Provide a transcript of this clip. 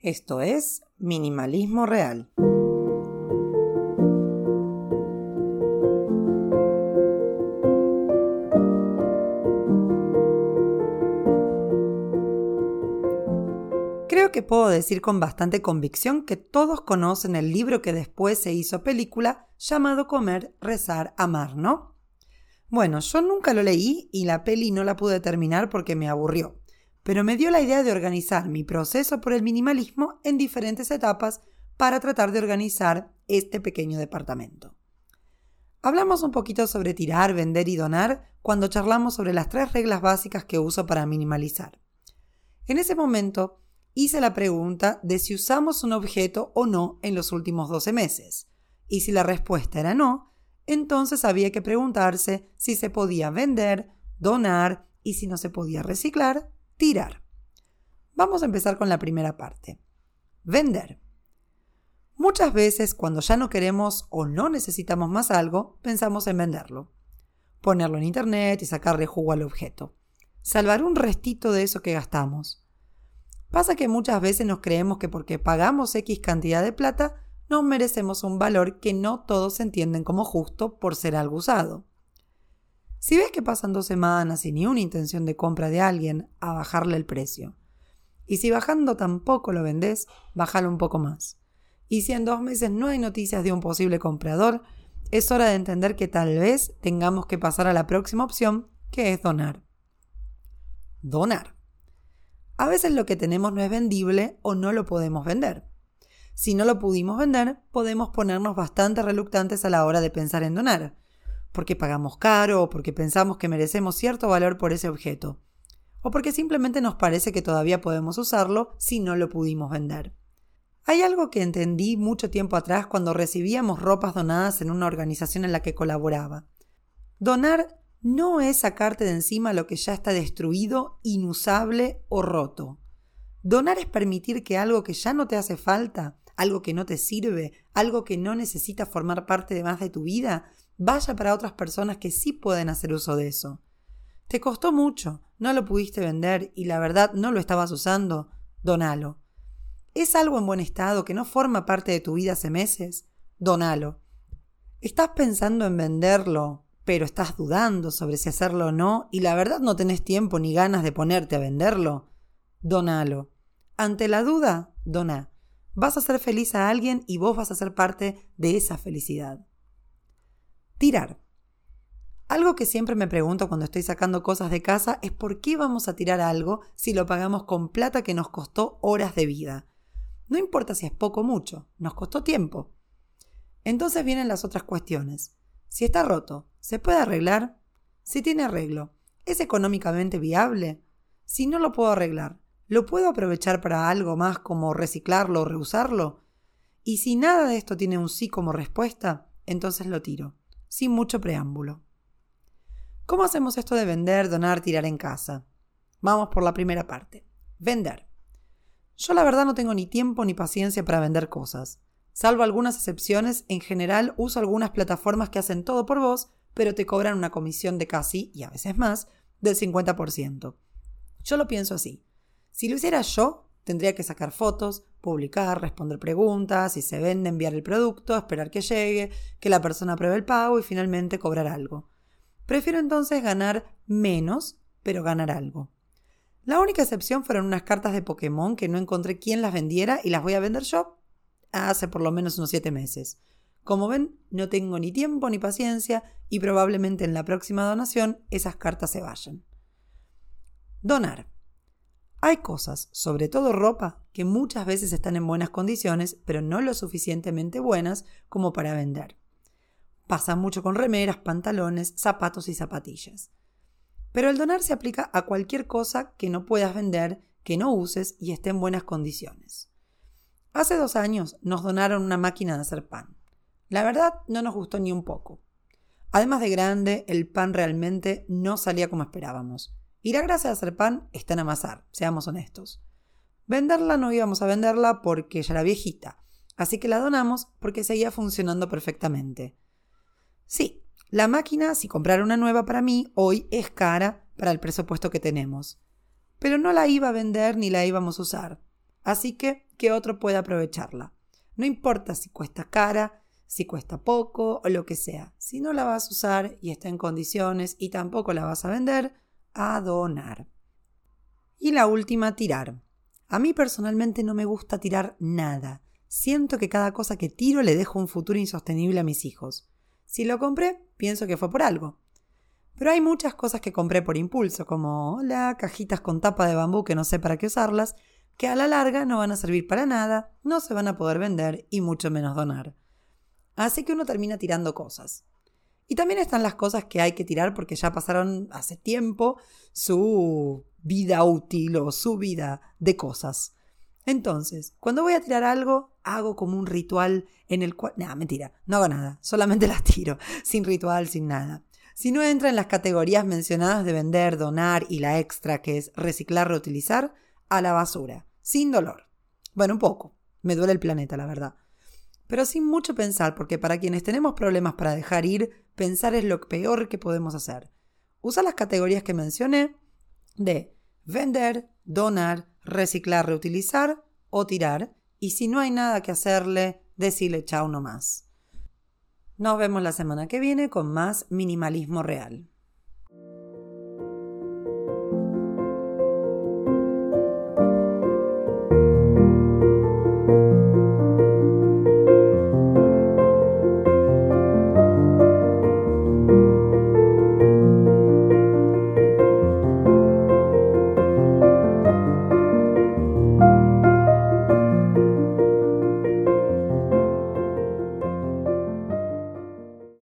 Esto es Minimalismo Real. Creo que puedo decir con bastante convicción que todos conocen el libro que después se hizo película llamado Comer, Rezar, Amar, ¿no? Bueno, yo nunca lo leí y la peli no la pude terminar porque me aburrió, pero me dio la idea de organizar mi proceso por el minimalismo en diferentes etapas para tratar de organizar este pequeño departamento. Hablamos un poquito sobre tirar, vender y donar cuando charlamos sobre las tres reglas básicas que uso para minimalizar. En ese momento hice la pregunta de si usamos un objeto o no en los últimos 12 meses, y si la respuesta era no, entonces había que preguntarse si se podía vender, donar y si no se podía reciclar, tirar. Vamos a empezar con la primera parte. Vender. Muchas veces cuando ya no queremos o no necesitamos más algo, pensamos en venderlo. Ponerlo en internet y sacarle jugo al objeto. Salvar un restito de eso que gastamos. Pasa que muchas veces nos creemos que porque pagamos X cantidad de plata, no merecemos un valor que no todos entienden como justo por ser algo usado. Si ves que pasan dos semanas y ni una intención de compra de alguien, a bajarle el precio. Y si bajando tampoco lo vendes, bájalo un poco más. Y si en dos meses no hay noticias de un posible comprador, es hora de entender que tal vez tengamos que pasar a la próxima opción, que es donar. Donar. A veces lo que tenemos no es vendible o no lo podemos vender. Si no lo pudimos vender, podemos ponernos bastante reluctantes a la hora de pensar en donar, porque pagamos caro o porque pensamos que merecemos cierto valor por ese objeto, o porque simplemente nos parece que todavía podemos usarlo si no lo pudimos vender. Hay algo que entendí mucho tiempo atrás cuando recibíamos ropas donadas en una organización en la que colaboraba. Donar no es sacarte de encima lo que ya está destruido, inusable o roto. Donar es permitir que algo que ya no te hace falta algo que no te sirve, algo que no necesita formar parte de más de tu vida, vaya para otras personas que sí pueden hacer uso de eso. Te costó mucho, no lo pudiste vender y la verdad no lo estabas usando, donalo. ¿Es algo en buen estado que no forma parte de tu vida hace meses? Donalo. ¿Estás pensando en venderlo, pero estás dudando sobre si hacerlo o no y la verdad no tenés tiempo ni ganas de ponerte a venderlo? Donalo. Ante la duda, dona vas a hacer feliz a alguien y vos vas a ser parte de esa felicidad. Tirar. Algo que siempre me pregunto cuando estoy sacando cosas de casa es por qué vamos a tirar algo si lo pagamos con plata que nos costó horas de vida. No importa si es poco o mucho, nos costó tiempo. Entonces vienen las otras cuestiones. Si está roto, ¿se puede arreglar? Si tiene arreglo, ¿es económicamente viable? Si no lo puedo arreglar, ¿Lo puedo aprovechar para algo más como reciclarlo o reusarlo? Y si nada de esto tiene un sí como respuesta, entonces lo tiro, sin mucho preámbulo. ¿Cómo hacemos esto de vender, donar, tirar en casa? Vamos por la primera parte. Vender. Yo la verdad no tengo ni tiempo ni paciencia para vender cosas. Salvo algunas excepciones, en general uso algunas plataformas que hacen todo por vos, pero te cobran una comisión de casi, y a veces más, del 50%. Yo lo pienso así. Si lo hiciera yo, tendría que sacar fotos, publicar, responder preguntas, si se vende, enviar el producto, esperar que llegue, que la persona apruebe el pago y finalmente cobrar algo. Prefiero entonces ganar menos, pero ganar algo. La única excepción fueron unas cartas de Pokémon que no encontré quién las vendiera y las voy a vender yo hace por lo menos unos siete meses. Como ven, no tengo ni tiempo ni paciencia y probablemente en la próxima donación esas cartas se vayan. Donar. Hay cosas, sobre todo ropa, que muchas veces están en buenas condiciones, pero no lo suficientemente buenas como para vender. Pasa mucho con remeras, pantalones, zapatos y zapatillas. Pero el donar se aplica a cualquier cosa que no puedas vender, que no uses y esté en buenas condiciones. Hace dos años nos donaron una máquina de hacer pan. La verdad no nos gustó ni un poco. Además de grande, el pan realmente no salía como esperábamos. Y la gracia de hacer pan está en amasar, seamos honestos. Venderla no íbamos a venderla porque ya era viejita, así que la donamos porque seguía funcionando perfectamente. Sí, la máquina, si comprar una nueva para mí, hoy es cara para el presupuesto que tenemos. Pero no la iba a vender ni la íbamos a usar. así que que otro pueda aprovecharla. No importa si cuesta cara, si cuesta poco o lo que sea. Si no la vas a usar y está en condiciones y tampoco la vas a vender, a donar. Y la última, tirar. A mí personalmente no me gusta tirar nada. Siento que cada cosa que tiro le dejo un futuro insostenible a mis hijos. Si lo compré, pienso que fue por algo. Pero hay muchas cosas que compré por impulso, como la cajitas con tapa de bambú que no sé para qué usarlas, que a la larga no van a servir para nada, no se van a poder vender y mucho menos donar. Así que uno termina tirando cosas. Y también están las cosas que hay que tirar porque ya pasaron hace tiempo su vida útil o su vida de cosas. Entonces, cuando voy a tirar algo, hago como un ritual en el cual... No, mentira, no hago nada, solamente las tiro, sin ritual, sin nada. Si no entra en las categorías mencionadas de vender, donar y la extra que es reciclar, reutilizar, a la basura, sin dolor. Bueno, un poco. Me duele el planeta, la verdad. Pero sin mucho pensar, porque para quienes tenemos problemas para dejar ir, pensar es lo peor que podemos hacer. Usa las categorías que mencioné de vender, donar, reciclar, reutilizar o tirar, y si no hay nada que hacerle, decirle chao nomás. Nos vemos la semana que viene con más minimalismo real.